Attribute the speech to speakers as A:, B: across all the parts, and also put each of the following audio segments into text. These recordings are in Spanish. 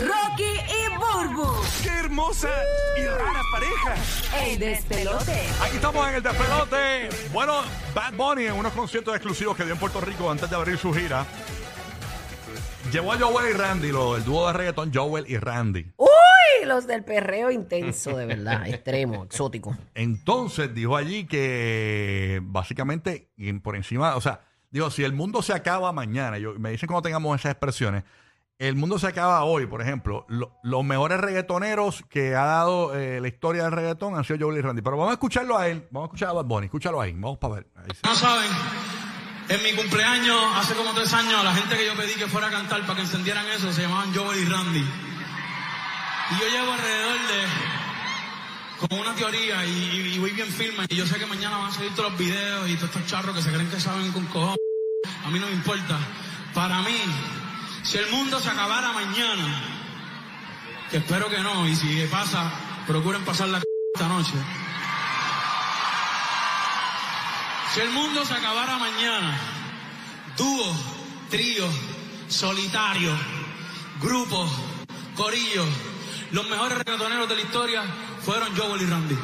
A: Rocky y Burbu.
B: ¡Qué hermosa y rara pareja!
A: El despelote.
C: Aquí estamos en el despelote. Bueno, Bad Bunny en unos conciertos exclusivos que dio en Puerto Rico antes de abrir su gira. Llevó a Joel y Randy, lo- el dúo de reggaetón Joel y Randy.
D: Uy, los del perreo intenso, de verdad, extremo, exótico.
C: Entonces dijo allí que básicamente y por encima, o sea, dijo, si el mundo se acaba mañana, yo, me dicen cuando tengamos esas expresiones, el mundo se acaba hoy, por ejemplo, lo- los mejores reggaetoneros que ha dado eh, la historia del reggaetón han sido Joel y Randy. Pero vamos a escucharlo a él, vamos a escuchar a Bad Bunny, escúchalo ahí, vamos para ver.
E: No saben, en mi cumpleaños, hace como tres años, la gente que yo pedí que fuera a cantar para que encendieran eso se llamaban Joel y Randy. Y yo llevo alrededor de como una teoría y voy bien firme. Y yo sé que mañana van a salir todos los videos y todos estos charros que se creen que saben con cojones. A mí no me importa. Para mí, si el mundo se acabara mañana, que espero que no, y si pasa, procuren pasar la esta noche. Si el mundo se acabara mañana, dúo, trío, solitario, grupo, corillo, los mejores reggaetoneros de la historia fueron Joel y Randy.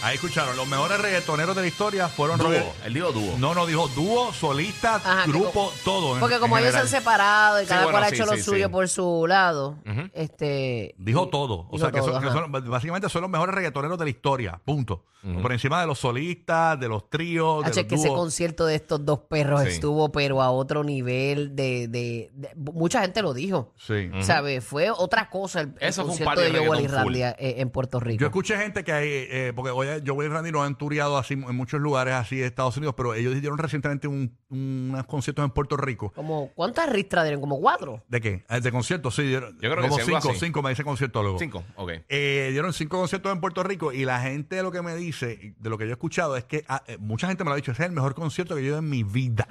C: Ahí escucharon, los mejores reggaetoneros de la historia fueron
B: Dúo, él dijo dúo.
C: No, no, dijo dúo, solista,
D: Ajá, que
C: grupo,
D: como-
C: todo. en-
D: Porque como
C: en
D: ellos se han
C: general.
D: separado y
B: Sí,
D: cada
B: bueno,
D: cual ha
B: sí,
D: hecho lo
B: sí,
D: suyo
B: sí.
D: por su lado, este...
C: Dijo todo. O
D: Dijo
C: sea, que,
D: todo,
C: son, que
D: ajá.
C: son- básicamente son los mejores reggaetoneros de la historia. Punto. Por encima de los solistas, de los tríos, de
D: Hache,
C: los
D: que ese
C: dúos.
D: concierto de estos dos perros
B: Sí.
D: estuvo, pero a otro nivel de, de- de- Mucha gente lo dijo.
C: Sí.
D: ¿Sabes? Fue otra cosa el, el
B: Eso fue un
D: concierto
B: party
D: de
B: de
D: Joel y
B: reggaetón
D: Randy eh, en Puerto Rico.
C: Yo escuché gente que hay, eh, porque oye, Joel y Randy no han tureado así en muchos lugares así de Estados Unidos, pero ellos hicieron recientemente un, unos conciertos en Puerto Rico.
D: Como, ¿Cuántas ristras dieron? ¿Como cuatro?
C: ¿De qué? Ah, De conciertos, sí. Dieron,
B: Yo creo que
C: como cinco,
B: así.
C: cinco me dice conciertólogo.
B: Cinco, ok.
C: Eh, dieron cinco conciertos en Puerto Rico y la gente lo que me dice, de lo que yo he escuchado, es que ah, eh, mucha gente me lo ha dicho, ese es el mejor concierto que yo he ido en mi vida.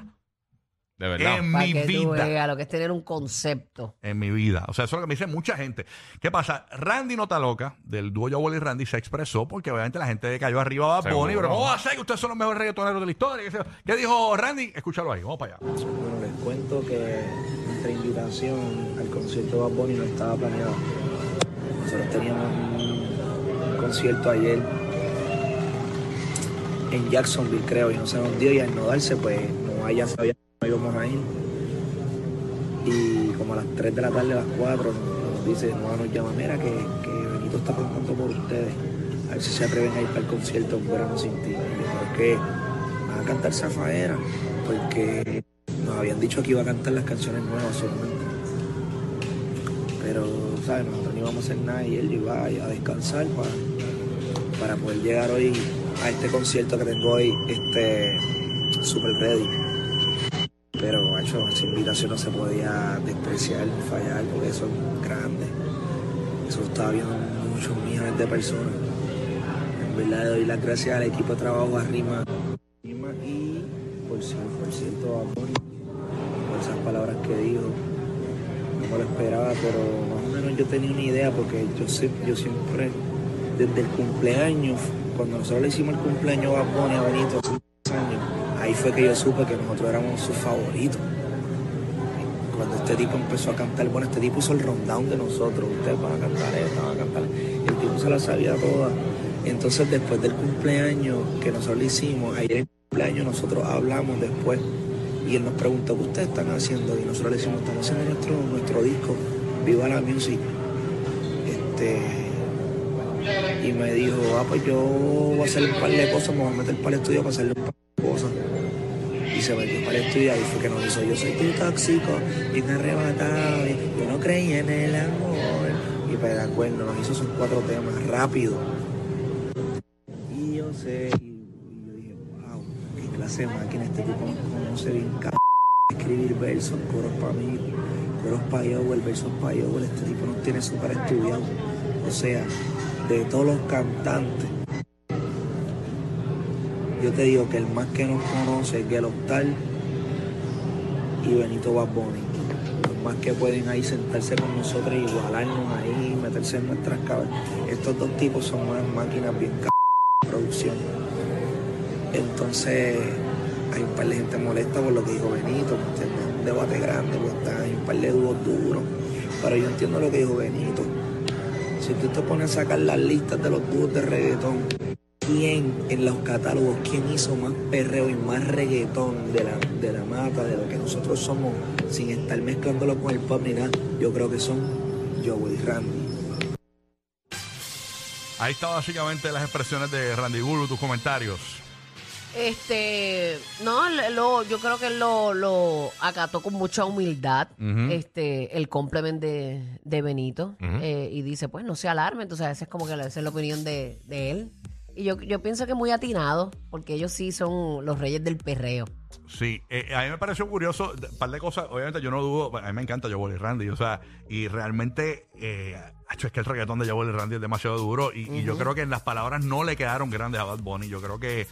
B: De verdad.
C: En
D: Para
C: mi
D: que tú
C: vida.
D: veas lo que es tener un concepto.
C: En mi vida. O sea, eso es lo que me dice mucha gente. ¿Qué pasa? Randy Nota Loca, del dúo Joel y Randy, se expresó porque obviamente la gente cayó arriba a Bad
B: Seguro.
C: Bunny, pero ¿cómo va a ser que ustedes son los mejores reggaetoneros de la historia? ¿Qué, sé yo? ¿Qué dijo Randy? Escúchalo ahí, vamos para allá.
F: Bueno, les cuento que nuestra invitación al concierto de Bad Bunny no estaba planeada. Nosotros teníamos un, concierto ayer en Jacksonville, creo, y no se nos dio, y al no darse, pues no haya no Y como a las 3 de la tarde, a las 4, nos dice, no nos llama, mira que, que Benito está preguntando por ustedes, a ver si se atreven a ir para el concierto Un Verano Sin Ti. Van a cantar Zafaera, porque nos habían dicho que iba a cantar las canciones nuevas solamente. Pero, ¿sabes? Nosotros no íbamos a hacer nada y él iba a descansar para, para poder llegar hoy a este concierto que tengo hoy, este, super ready. Pero, macho, esa invitación no se podía despreciar, fallar, porque eso es grande. Eso estaba viendo muchos millones de personas. En verdad le doy las gracias al equipo de trabajo arriba y por, ci- por cierto a Bonnie, por esas palabras que dijo. No me lo esperaba, pero más o menos yo tenía una idea porque yo, sé, yo siempre, desde el cumpleaños, cuando nosotros le hicimos el cumpleaños a Bonnie a Benito ahí fue que yo supe que nosotros éramos sus favoritos. Cuando este tipo empezó a cantar, bueno, este tipo hizo el rundown de nosotros, ustedes van a cantar esto, van a cantar, el tipo se la sabía toda. Entonces después del cumpleaños que nosotros le hicimos, ayer el cumpleaños nosotros hablamos después y él nos preguntó qué ustedes están haciendo y nosotros le decimos, estamos haciendo nuestro, nuestro disco, Viva la Music. Este, y me dijo, ah, pues yo voy a hacer un par de cosas, me voy a meter para el estudio para hacerle un par Y se metió para el estudio y fue que nos hizo, yo soy tu tóxico, bien arrebatado, yo no creía en el amor. Y para de acuerdo, nos hizo esos cuatro temas rápido. Y yo sé, y, yo dije, wow, qué clase de máquina este tipo conoce bien cabrón. Escribir versos, coros para mí, coros para Yowell, versos para Yowell, este tipo nos tiene súper estudiado. O sea, de todos los cantantes, yo te digo que el más que nos conoce es Gelo Octal y Benito Bad Bunny. Los más que pueden ahí sentarse con nosotros, igualarnos ahí, meterse en nuestras cabezas. Estos dos tipos son unas máquinas bien c de producción. Entonces, hay un par de gente molesta por lo que dijo Benito. Un debate grande, pues está, hay un par de dúos duros. Pero yo entiendo lo que dijo Benito. Si tú te pones a sacar las listas de los dúos de reggaetón, ¿quién en los catálogos, quién hizo más perreo y más reggaetón de la, de la mata, de lo que nosotros somos, sin estar mezclándolo con el pop ni nada? Yo creo que son Joe y Randy.
C: Ahí está básicamente las expresiones de Randy Guru, tus comentarios.
D: Este, no, lo, yo creo que él lo, lo acató con mucha humildad,
C: Ujú.
D: este, el complemento de, de Benito, eh, y dice, pues no se alarme, entonces esa es como que la- esa es la opinión de, de él. Y yo, yo pienso que muy atinado, porque ellos sí son los reyes del perreo.
C: Sí, eh, a mí me pareció curioso, un par de cosas, obviamente yo no dudo, a mí me encanta Joel y Randy, o sea, y realmente, eh, es que el reggaetón de Joel y Randy es demasiado duro, y, y yo creo que en las palabras no le quedaron grandes a Bad Bunny, yo creo que,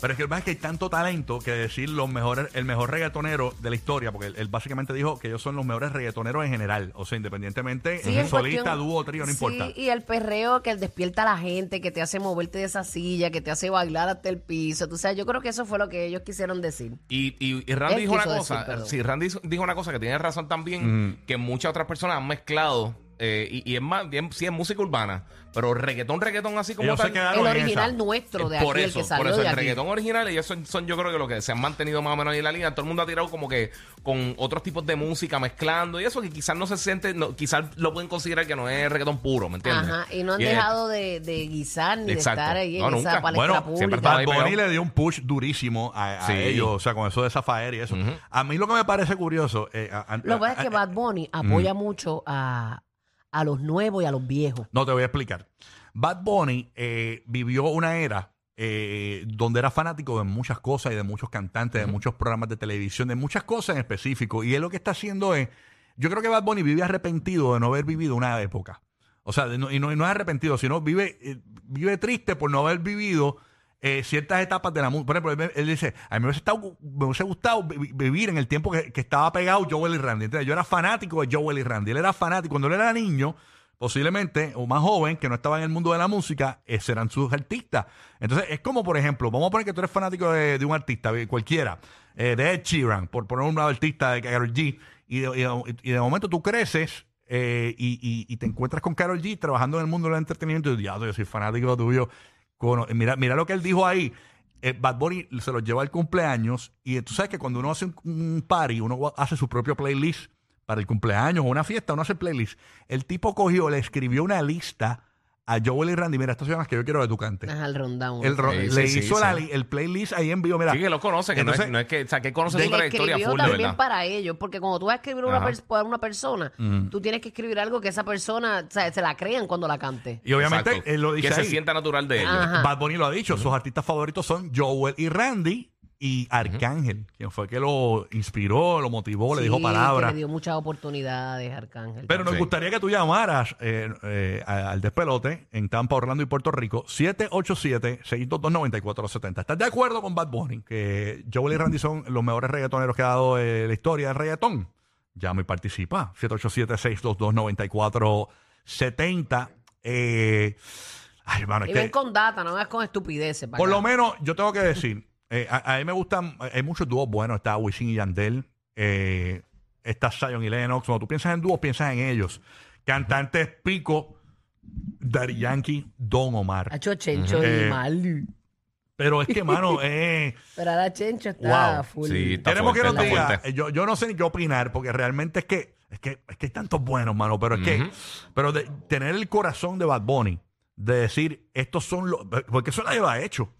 C: pero es que el pasa es que hay tanto talento que decir los mejores, el mejor reggaetonero de la historia, porque él, él básicamente dijo que ellos son los mejores reggaetoneros en general, o sea, independientemente,
D: Sí, en
C: solista, dúo, trío, no
D: Sí,
C: importa.
D: y el perreo que despierta a la gente, que te hace moverte de esa silla, que te hace bailar hasta el piso. Tú sabes, yo creo que eso fue lo que ellos quisieron decir.
G: Y, y, y Randy
D: Él
G: dijo una cosa,
D: decir,
G: sí, Randy dijo una cosa que tiene razón también, que muchas otras personas han mezclado, eh, y, y es más, bien, sí es música urbana, pero reggaetón, reggaetón así como
C: Ellos se
G: tal.
C: quedaron
D: El
C: en
D: original
C: esa.
D: nuestro de
G: eh,
D: aquí,
G: por
D: el
G: eso,
D: que
G: por
D: salió
G: eso,
D: de
G: el
D: aquí.
G: reggaetón original, ellos son, son yo creo que lo que se han mantenido más o menos ahí en la línea. Todo el mundo ha tirado como que con otros tipos de música mezclando y eso que quizás no se siente, no, quizás lo pueden considerar que no es reggaetón puro, ¿me entiendes?
D: Ajá, y no han
G: es-
D: dejado de, de guisar ni
G: Exacto.
D: de estar ahí
G: No,
D: en esa palestra
C: Bueno,
D: pública.
G: siempre estaba
C: Bad Bunny le dio un push durísimo a, a
G: Sí.
C: ellos, o sea, con eso de Zafaer y eso. A mí lo que me parece curioso... eh, a- a-
D: Lo que pasa es que Bad Bunny apoya mucho a, a los nuevos y a los viejos.
C: No, te voy a explicar. Bad Bunny eh, vivió una era eh, donde era fanático de muchas cosas y de muchos cantantes, de muchos programas de televisión, de muchas cosas en específico. Y él lo que está haciendo es, yo creo que Bad Bunny vive arrepentido de no haber vivido una época. O sea, de no- y, no, y no es arrepentido, sino vive, eh, vive triste por no haber vivido eh, ciertas etapas de la música. Por ejemplo, él, él dice, a mí me hubiese, estado- me hubiese gustado vi- vivir en el tiempo que, estaba pegado Joel y Randy. Entonces, yo era fanático de Joel y Randy. Él era fanático. Cuando él era niño, posiblemente, o más joven, que no estaba en el mundo de la música, esos eran sus artistas. Entonces, es como, por ejemplo, vamos a poner que tú eres fanático de, un artista, cualquiera, eh, de Ed Sheeran, por poner un artista de Karol G, y de, momento tú creces eh, y, te encuentras con Karol G trabajando en el mundo del entretenimiento y yo soy fanático tuyo. Cono- mira, mira lo que él dijo ahí. Eh, Bad Bunny se lo lleva al cumpleaños y tú sabes que cuando uno hace un, un party, uno hace su propio playlist para el cumpleaños o una fiesta, uno hace playlist. El tipo cogió, le escribió una lista a Joel y Randy. Mira, estas son las que yo quiero que tú cantes.
D: Ajá, el rundown.
C: El ro-
G: Sí,
C: le
G: sí,
C: hizo
G: sí,
C: la li- el playlist ahí en vivo. Mira,
G: Sí, que lo conoce, que
C: Entonces-
G: no, es, no es que, o sea, que conoce
C: De-
G: su
D: le
G: trayectoria
D: escribió
G: full, de
D: también
G: verdad.
D: para ellos, porque cuando tú vas a escribir una
G: Ajá.
D: pers- para una persona, tú tienes que escribir algo que esa persona o sea, se la crean cuando la cante.
C: y obviamente
G: Exacto.
C: él lo dice
G: Que se
C: ahí.
G: sienta natural de ellos.
D: Ajá.
C: Bad Bunny lo ha dicho, sus artistas favoritos son Joel y Randy y Arcángel, quien fue que lo inspiró, lo motivó, le
D: Sí,
C: dijo palabras.
D: le dio muchas oportunidades, Arcángel.
C: Pero nos
G: Sí.
C: gustaría que tú llamaras eh, eh, a- al despelote en Tampa, Orlando y Puerto Rico, 787-622-9470. ¿Estás de acuerdo con Bad Bunny? Que Joel y Randy son los mejores reggaetoneros que ha dado eh, la historia del reggaetón. Llama y participa. 787-622-9470. Eh, ay, hermano, es
D: y
C: que-
D: ven con data, no veas con estupideces. para
C: por
D: acá.
C: lo menos, yo tengo que decir, eh, a, a mí me gustan, hay muchos dúos buenos, está Wisin y Yandel, eh, está Zion y Lennox, cuando tú piensas en dúos, piensas en ellos. Cantantes Pico, Daddy Yankee, Don Omar.
D: Hacho Chencho
C: Eh,
D: y mal.
C: Pero es que, mano, eh,
D: Pero ahora Chencho está
C: Wow.
D: full.
G: Sí, está
C: queremos que
G: fuerte,
C: nos
G: está
C: diga,
G: fuerte.
C: eh, yo, yo no sé ni qué opinar, porque realmente es que, es que, es que hay tantos buenos, mano, pero es que, pero de tener el corazón de Bad Bunny, de decir, estos son los, porque eso nadie lo ha hecho.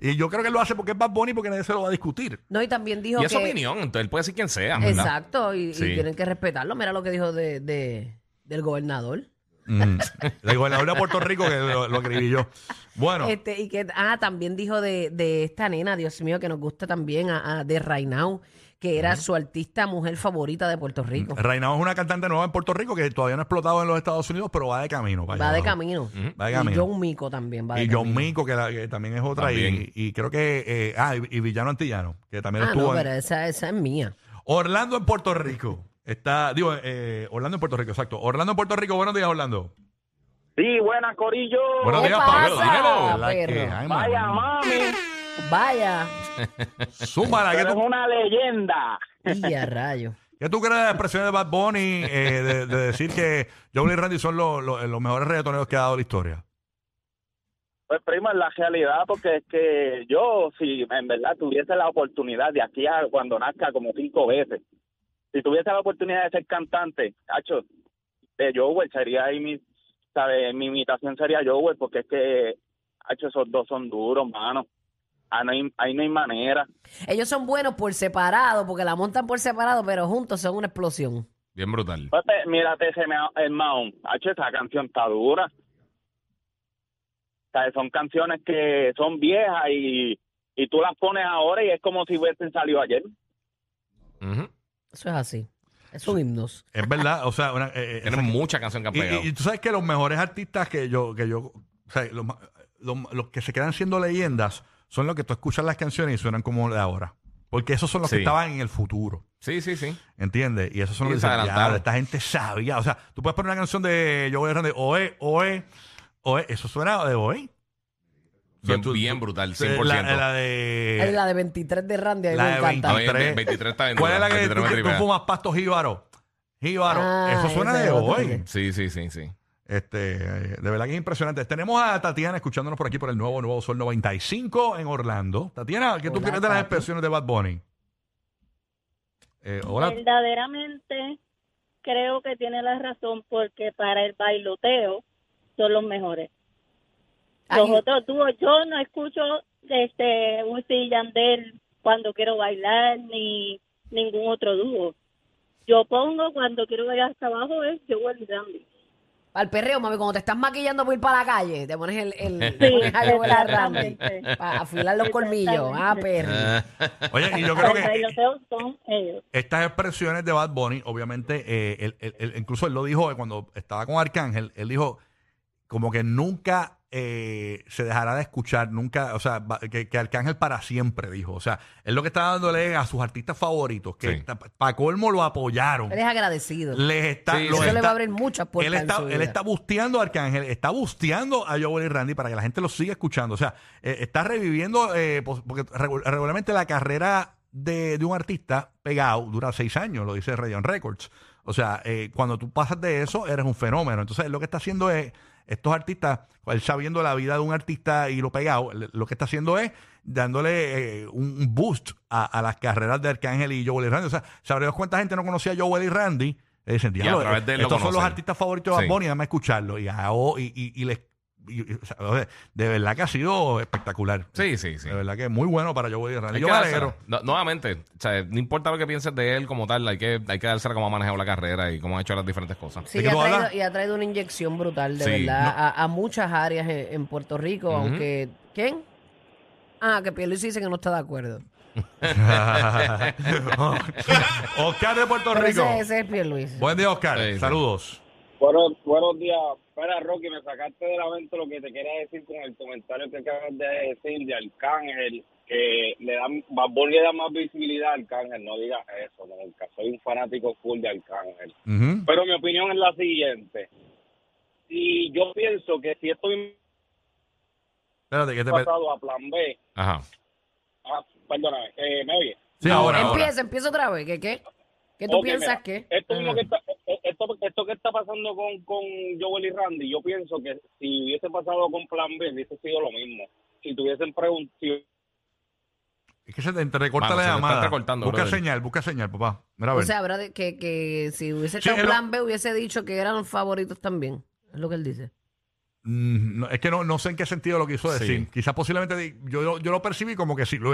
C: Y yo creo que él lo hace porque es Bad Bunny, porque nadie se lo va a discutir.
D: No, y también dijo
G: Y es opinión, entonces él puede decir quien sea. ¿verdad?
D: Exacto, y, tienen que respetarlo. Mira lo que dijo de, de- del gobernador.
C: Mm. El gobernador de Puerto Rico que lo, lo escribí yo. Bueno,
D: Este, y que, ah, también dijo de, de esta nena, Dios mío, que nos gusta también, a, a- de Rainau, que era su artista mujer favorita de Puerto Rico.
C: Reinao es una cantante nueva en Puerto Rico que todavía no ha explotado en los Estados Unidos, pero va de camino.
D: Va de camino.
C: Va de
D: Y
C: camino.
D: John Mico también va de
C: Y John
D: camino.
C: Mico, que, la- que también es otra. Y,
G: También.
C: y creo que. eh, ah, y, y Villano Antillano, que también
D: Ah,
C: estuvo.
D: no,
C: en-
D: pero esa, esa es mía.
C: Orlando en Puerto Rico. Está, digo, eh, Orlando en Puerto Rico, exacto. Orlando en Puerto Rico, buenos días, Orlando.
H: Sí, buena, Corillo.
C: Buenos
D: ¿Qué
C: días,
D: pasa,
C: Pablo. Dímelo. La
D: perro?
C: que- ay,
H: Vaya, mami.
D: Vaya.
C: Zúmbala, que tú-
H: una leyenda.
D: Y a rayo.
C: ¿Qué tú crees de las expresiones de Bad Bunny eh, de, de decir que Joel y Randy son los, los- los mejores reggaetoneros que ha dado la historia?
H: Pues primo, es la realidad, porque es que yo, si en verdad tuviese la oportunidad de aquí a cuando nazca como cinco veces, si tuviese la oportunidad de ser cantante, hacho, de Joel sería ahí mi, ¿sabes? Mi imitación sería Joel, porque es que, hacho, esos dos son duros, mano. Ah, no hay, ahí no hay manera.
D: Ellos son buenos por separado, porque la montan por separado, pero juntos son una explosión.
G: Bien brutal.
H: Pepe, mírate ese ma- el Mahón. Hacho, esa canción está dura. O sea, son canciones que son viejas y, y tú las pones ahora y es como si hubiesen salido ayer.
G: Ujú.
D: Eso es así. Es un himnos.
C: Es verdad, o sea, una, eh, eh,
G: Tienen mucha canción que han
C: y,
G: pegado.
C: y- y tú sabes que los mejores artistas que yo, que yo, o sea, los, ma- los- los que se quedan siendo leyendas son los que tú escuchas las canciones y suenan como de ahora. Porque esos son los que
G: Sí.
C: estaban en el futuro.
G: Sí, sí, sí.
C: ¿Entiendes? Y esos son
G: Sí,
C: los
G: se
C: que. "Diablo, esta gente sabía. O sea, tú puedes poner una canción de Joe Randy, Oe, Oe, Oe, eso suena de Oe.
G: Bien,
C: tú-
G: bien
C: tú-
G: brutal,
C: La,
G: 100%.
C: la de.
D: es la de 23 de Randy, a mí
C: la
D: me
C: de
D: encanta.
C: 23.
G: A mí, 23 está bien
C: ¿Cuál es la que
G: 23 me
C: tú, tú
G: tripea.
C: fumas pastos jíbaro? Jíbaro.
D: Ah,
C: eso suena de hoy.
D: que-
G: Sí, sí, sí, sí.
C: Este, eh, de verdad que es impresionante. Tenemos a Tatiana escuchándonos por aquí por el nuevo Nuevo Sol 95 en Orlando. Tatiana, ¿qué tú
D: Hola,
C: crees de las
D: Tati.
C: expresiones de Bad Bunny? Eh, hola.
I: Verdaderamente creo que tiene la razón porque para el bailoteo son los mejores. Los
D: Ay,
I: otros dúos, yo no escucho este un y Yandel cuando quiero bailar ni ningún otro dúo. Yo pongo cuando quiero bailar hasta abajo es Joel y Randy.
D: Al perreo, mami, cuando te estás maquillando para ir para la calle, te pones el, el
I: Sí,
D: te pones para afilar los colmillos. Ah, perro.
C: Oye, y yo creo que
I: bailoteo son ellos.
C: estas expresiones de Bad Bunny, obviamente, eh, él- él- él- incluso él lo dijo cuando estaba con Arcángel, él dijo como que nunca eh, se dejará de escuchar, nunca, o sea, va- que, que Arcángel para siempre, dijo. O sea, él lo que está dándole a sus artistas favoritos, que
G: Sí.
C: para colmo lo apoyaron.
D: Eres agradecido.
C: Les está,
G: Sí,
C: los.
D: Eso le
C: está-
D: va a abrir muchas puertas
C: él
D: en
C: está,
D: su
C: él
D: vida.
C: está busteando a Arcángel, está busteando a Joel y Randy para que la gente lo siga escuchando. O sea, eh, está reviviendo, eh, pos- porque regu- regularmente la carrera de, de un artista pegado dura seis años, lo dice Rayon Records. O sea, eh, cuando tú pasas de eso, eres un fenómeno. Entonces, él lo que está haciendo es, estos artistas, él sabiendo la vida de un artista y lo pegado, lo que está haciendo es dándole eh, un boost a, a las carreras de Arcángel y Joel y Randy. O sea, ¿sabrías cuánta gente no conocía a Joel y Randy? Y dicen,
G: Y a
C: "Diablo,
G: través de lo
C: estos son los
G: conocen".
C: artistas favoritos de Bad
G: Sí.
C: Bunny, déjame escucharlo. Y, ah, oh, y, y, y les- o sea, de verdad que ha sido espectacular.
G: Sí, sí, sí.
C: De verdad que es muy bueno para Joel y Randy. Yo me alegro.
G: No- nuevamente, o sea, no importa lo que pienses de él como tal, hay que, hay que dársela cómo ha manejado la carrera y cómo ha hecho las diferentes cosas.
D: Sí,
C: ¿De
D: y ha, traído,
C: hablas?
D: y ha traído una inyección brutal, de
G: Sí.
D: verdad,
C: No.
D: a, a muchas áreas en, en Puerto Rico, aunque... ¿Quién? Ah, que Pierluisi dice que no está de acuerdo.
C: Oscar de Puerto
D: Pero
C: Rico.
D: ese, ese es Pierluisi.
C: Buen día, Oscar.
G: Sí, sí.
C: Saludos.
H: Buenos, buenos días. Espera, Rocky, me sacaste de la mente lo que te quería decir con el comentario que acabas de decir de Arcángel, que le dan, Bad le da más visibilidad a Arcángel. No digas eso, nunca. Soy un fanático full de Arcángel. Pero mi opinión es la siguiente. Si yo pienso que si estoy
C: Espérate, que te
H: pasado a plan B,
G: Ajá.
H: ah, perdóname, eh, ¿me oye?
C: Sí, ahora, ahora.
D: empieza, empieza otra vez. ¿Qué qué? ¿Qué tú piensas
H: mira,
D: que?
H: Esto, mismo
D: Ajá.
H: que está, eh, esto, esto que está pasando con, con Joel y Randy, yo pienso que si hubiese pasado con Plan B, hubiese sido lo mismo. Si tuviesen preguntado,
C: Es que se te entrecorta
G: Mano,
C: la
G: se te está
C: llamada. busca
G: brother.
C: señal, busca señal, papá. Mira, a
D: O sea, habrá de- que, que si hubiese
C: Sí,
D: estado
C: él lo-
D: plan B, hubiese dicho que eran los favoritos también. Es lo que él dice.
C: Mm, no, es que no, no sé en qué sentido lo quiso decir.
G: Sí.
C: Quizás posiblemente di- yo, yo lo percibí como que si, lo,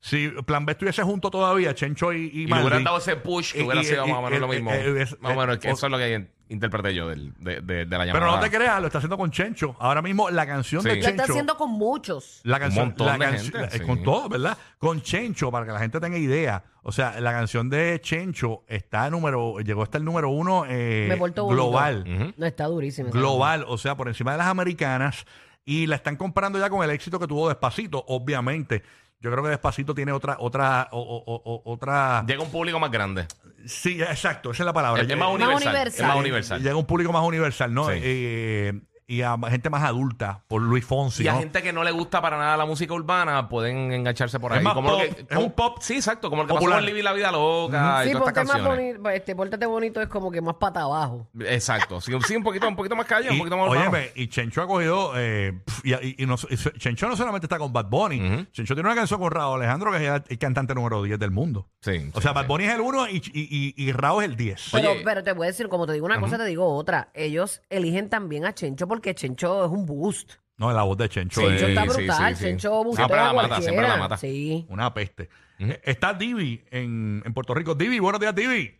C: si Plan B estuviese junto todavía, Chencho y, y
G: Y
C: Maldi,
G: hubieran dado ese push que
C: Y-
G: hubiera sido más o menos lo mismo.
C: eh, eh,
G: más o menos, que
C: eh,
G: eso es lo que interpreté yo del, de, de, de la llamada.
C: Pero no te creas, lo está haciendo con Chencho. Ahora mismo la canción
G: Sí.
C: de
G: Lo
D: Lo está
C: Chencho.
D: haciendo con muchos.
C: La canción,
G: montón
C: la
G: de
C: canción-
G: gente,
C: eh,
G: sí.
C: con todo, ¿verdad? Con Chencho, para que la gente tenga idea. O sea, la canción de Chencho está número, llegó hasta el número uno eh,
D: Me bonito.
C: global.
G: Ujú.
D: No, está durísimo.
C: global, o sea, por encima de las americanas. Y la están comprando ya con el éxito que tuvo Despacito, obviamente. Yo creo que Despacito tiene otra, otra, o- o- o- otra.
G: Llega un público más grande.
C: Sí, exacto, esa es la palabra.
G: Es, es más
C: Llega-
G: universal.
D: universal.
G: Es más universal.
C: Llega un público más universal, ¿no?
G: Sí.
C: Eh, y a gente más adulta por Luis Fonsi.
G: Y a
C: ¿no?
G: gente que no le gusta para nada la música urbana pueden engancharse por
C: Es
G: ahí.
C: más
G: como lo
C: pop,
G: que-
C: es
G: como-
C: un pop
G: Sí, exacto. Como el que
C: popular.
G: pasó con Living la Vida Loca y
D: Sí,
G: todas
D: ponte
G: estas
D: más bonito, este, pórtate bonito es como que más pata abajo.
G: Exacto. Sí, sí, un poquito, un poquito más calle, un poquito más
C: óyeme, y Chencho ha cogido. eh, pf, y, y- y no- y Chencho no solamente está con Bad Bunny. Chencho tiene una canción con Raúl Alejandro, que es el cantante número 10 del mundo.
G: Sí,
C: O
G: sí,
C: sea,
G: sí.
C: Bad Bunny es el 1 y, y, y, y Raúl es el 10.
D: Pero, pero te voy a decir, como te digo una cosa, te digo otra. Ellos eligen también a Chencho porque Chencho es un boost.
C: No, la voz de Chencho
G: Sí.
D: Chencho
C: es
D: está
G: sí,
D: brutal.
G: sí, sí.
D: Chencho bustea
G: Siempre la
D: a
G: mata, siempre la mata.
D: Sí.
C: una peste. Eh, Está Divi en, en Puerto Rico. Divi, buenos días, Divi.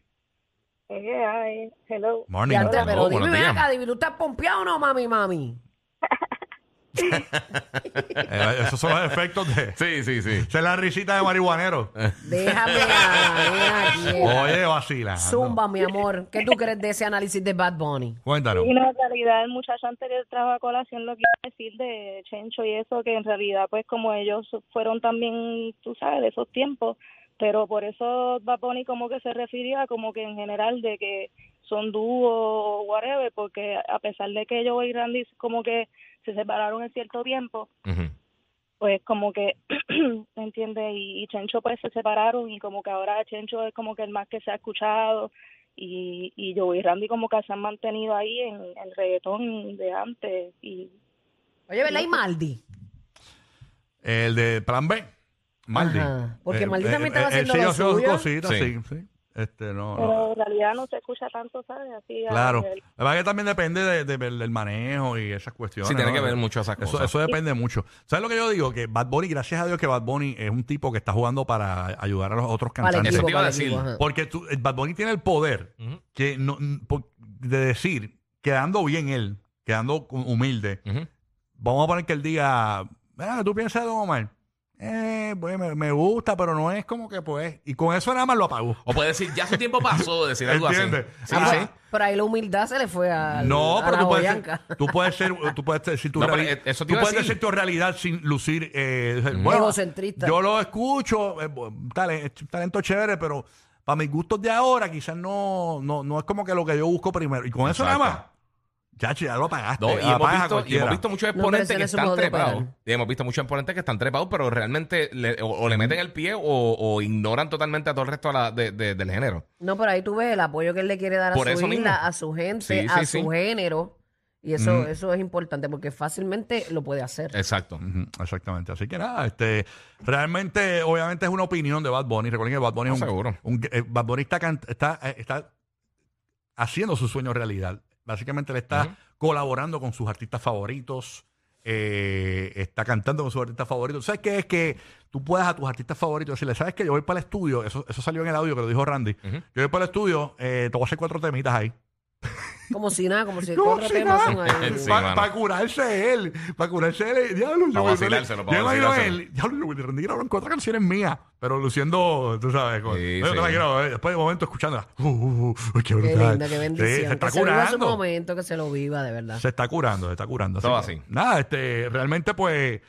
I: Hey, hello.
C: Morning.
D: Y antes, pero
G: Hello,
D: dime,
G: buenos
D: ven
G: días.
D: acá, Divi, ¿tú estás pompeado o no, mami, mami?
C: Eh, esos son los efectos de.
G: Sí, sí, sí.
C: Esa es la risita de marihuanero.
D: Déjame a la nena
C: Oye, vacila.
D: Zumba, mi amor. ¿Qué tú crees de ese análisis de Bad Bunny?
C: Cuéntanos.
I: Y no, en realidad el muchacho anterior trajo a colación lo que iba a decir de Chencho y eso, que en realidad pues como ellos fueron también, tú sabes, de esos tiempos, pero por eso Bad Bunny como que se refería como que en general de que son dúo o whatever, porque a pesar de que Joe y Randy como que se separaron en cierto tiempo, pues como que, ¿me entiendes? Y, y Chencho pues se separaron y como que ahora Chencho es como que el más que se ha escuchado y, y yo y Randy como que se han mantenido ahí en el reggaetón de antes y
D: Oye, ¿verdad? Y Maldi.
C: El de Plan B. Maldi.
D: Ajá, porque Maldi también estaba
C: él
D: haciendo lo suyo.
C: cositas, sí,
G: Sí.
C: sí. Este, no, no.
I: pero en realidad no se escucha tanto, ¿sabes? Así
C: Claro. La verdad que también depende de- de- del manejo y esas cuestiones.
G: Sí, tiene
C: ¿no?
G: que ver mucho esas cosas.
C: eso depende mucho. ¿Sabes lo que yo digo? Que Bad Bunny, gracias a Dios que Bad Bunny es un tipo que está jugando para ayudar a los otros cantantes.
G: Eso
D: equipo,
G: te iba a
D: para el
G: decir.
D: equipo.
C: Porque tú, Bad Bunny tiene el poder que no, de decir, quedando bien él, quedando hu- humilde, vamos a poner que él diga, "Ah, ¿tú piensas de Don Omar? Eh, pues me, me gusta, pero no es como que pues. Y con eso nada más lo apagó.
G: O puede decir, ya su tiempo pasó, decir algo
C: ¿Entiendes?
G: así. Sí,
D: Ah,
G: sí.
D: pues, Pero ahí la humildad se le fue a,
C: No,
D: a
C: pero
D: la
C: tú puedes,
D: boyanca.
C: ser, tú puedes ser, tú puedes decir tu
G: No, pero,
C: reali-
G: eh, eso te
C: tú
G: iba a
C: puedes
G: decir.
C: decir tu realidad sin lucir, eh, bueno,
D: Egocentrista.
C: yo lo escucho, eh, bu- tale- es talento chévere, pero para mis gustos de ahora quizás no, no, no es como que lo que yo busco primero. Y con eso nada
G: Exacto.
C: Más, ya, lo apagaste.
G: No, y, hemos visto, y
C: cualquiera.
G: hemos visto muchos exponentes que están trepados. Y hemos visto muchos exponentes que están trepados, pero realmente le- o, o le meten el pie o, o ignoran totalmente a todo el resto de la- de- de- del género.
D: No, pero ahí tú ves el apoyo que él le quiere dar a su isla,
G: mismo.
D: a su gente,
G: Sí,
D: a
G: sí,
D: su
G: sí.
D: género. Y eso,
C: Mm.
D: eso es importante porque fácilmente lo puede hacer.
G: Exacto.
C: Exactamente. Así que nada, este, realmente, obviamente es una opinión de Bad Bunny. Recuerden que Bad Bunny,
G: No,
C: es un-
G: seguro.
C: un- eh, Bad Bunny está, eh, está haciendo su sueño realidad. Básicamente le está colaborando con sus artistas favoritos. eh, está cantando con sus artistas favoritos. ¿Sabes qué? Es que tú puedas a tus artistas favoritos decirle, ¿sabes qué? Yo voy para el estudio. Eso, eso salió en el audio que lo dijo Randy. Yo voy para el estudio, eh, te voy a hacer cuatro temitas ahí.
D: Como si nada, como si
C: Como si
D: temas
C: nada.
D: son ahí.
G: Sí,
C: Para
G: mano.
C: curarse él. Para curarse él. Diablo, yo,
G: Pa' vacilárselo, pa'
C: yo imagino a
G: vacilárselo.
C: él. Diablo, Willy Randy grabaron cuatro canciones mías. Pero luciendo, tú sabes. Con,
G: Sí,
C: Oye,
G: sí.
C: te la quiero, eh, después de momento escuchándola. Uh, uh, uh, uy, qué
D: Qué
C: brutal.
D: linda, qué
C: Sí,
D: bendición.
C: se está
D: que se viva su
C: curando.
D: momento, que se lo viva, de verdad.
C: Se está curando, se está curando.
G: Todo
C: que,
G: así.
C: Nada, este, realmente, pues,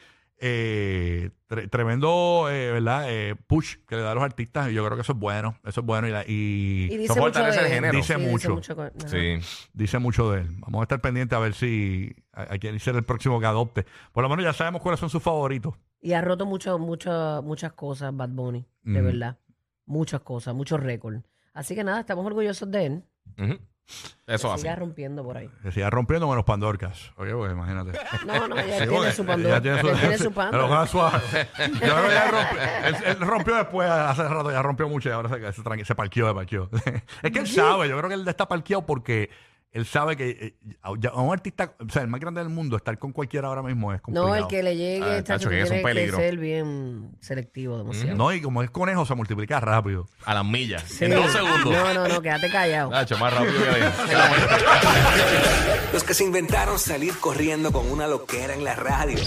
C: eh, tre- tremendo, eh, ¿verdad? Eh, push que le da a los artistas. Y yo creo que eso es bueno. Eso es bueno. Y, la- y
D: Y dice
G: Eso
D: mucho
G: fortalece
D: de
G: el
D: él.
G: género.
C: Dice mucho.
G: Sí.
C: dice mucho de él. Vamos a estar pendientes a ver si a, a quién ser el próximo que adopte. Por lo menos ya sabemos cuáles son sus favoritos.
D: Y ha roto mucho, mucho, muchas cosas Bad Bunny, de verdad. Muchas cosas, muchos récords. Así que nada, estamos orgullosos de él.
G: Eso así.
D: siga rompiendo por ahí.
C: Que siga rompiendo con los Pandorcas. Oye, pues imagínate.
D: No, no, ya tiene su pandora.
C: ya tiene su,
D: tiene
C: más suave. Yo creo que ya rompió, él, él rompió después, hace rato ya rompió mucho y ahora se, se, tranqui- se parqueó, se parqueó. es que él sabe, yo creo que él está parqueado porque él sabe que eh, ya a un artista, o sea, el más grande del mundo, estar con cualquiera ahora mismo es complicado.
D: No, el que le llegue,
G: Ah,
D: chacho,
G: que es un
D: tiene que
G: peligro.
D: ser bien selectivo, demasiado.
C: No, y como es conejo, se multiplica rápido.
G: A las millas.
D: Sí.
G: En dos segundos.
D: No, no, no, quédate callado.
G: Nacho, más rápido que
J: Los que se inventaron salir corriendo con una loquera en la radio.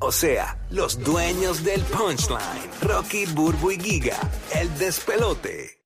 J: O sea, los dueños del punchline. Rocky, Burbu y Giga. El despelote.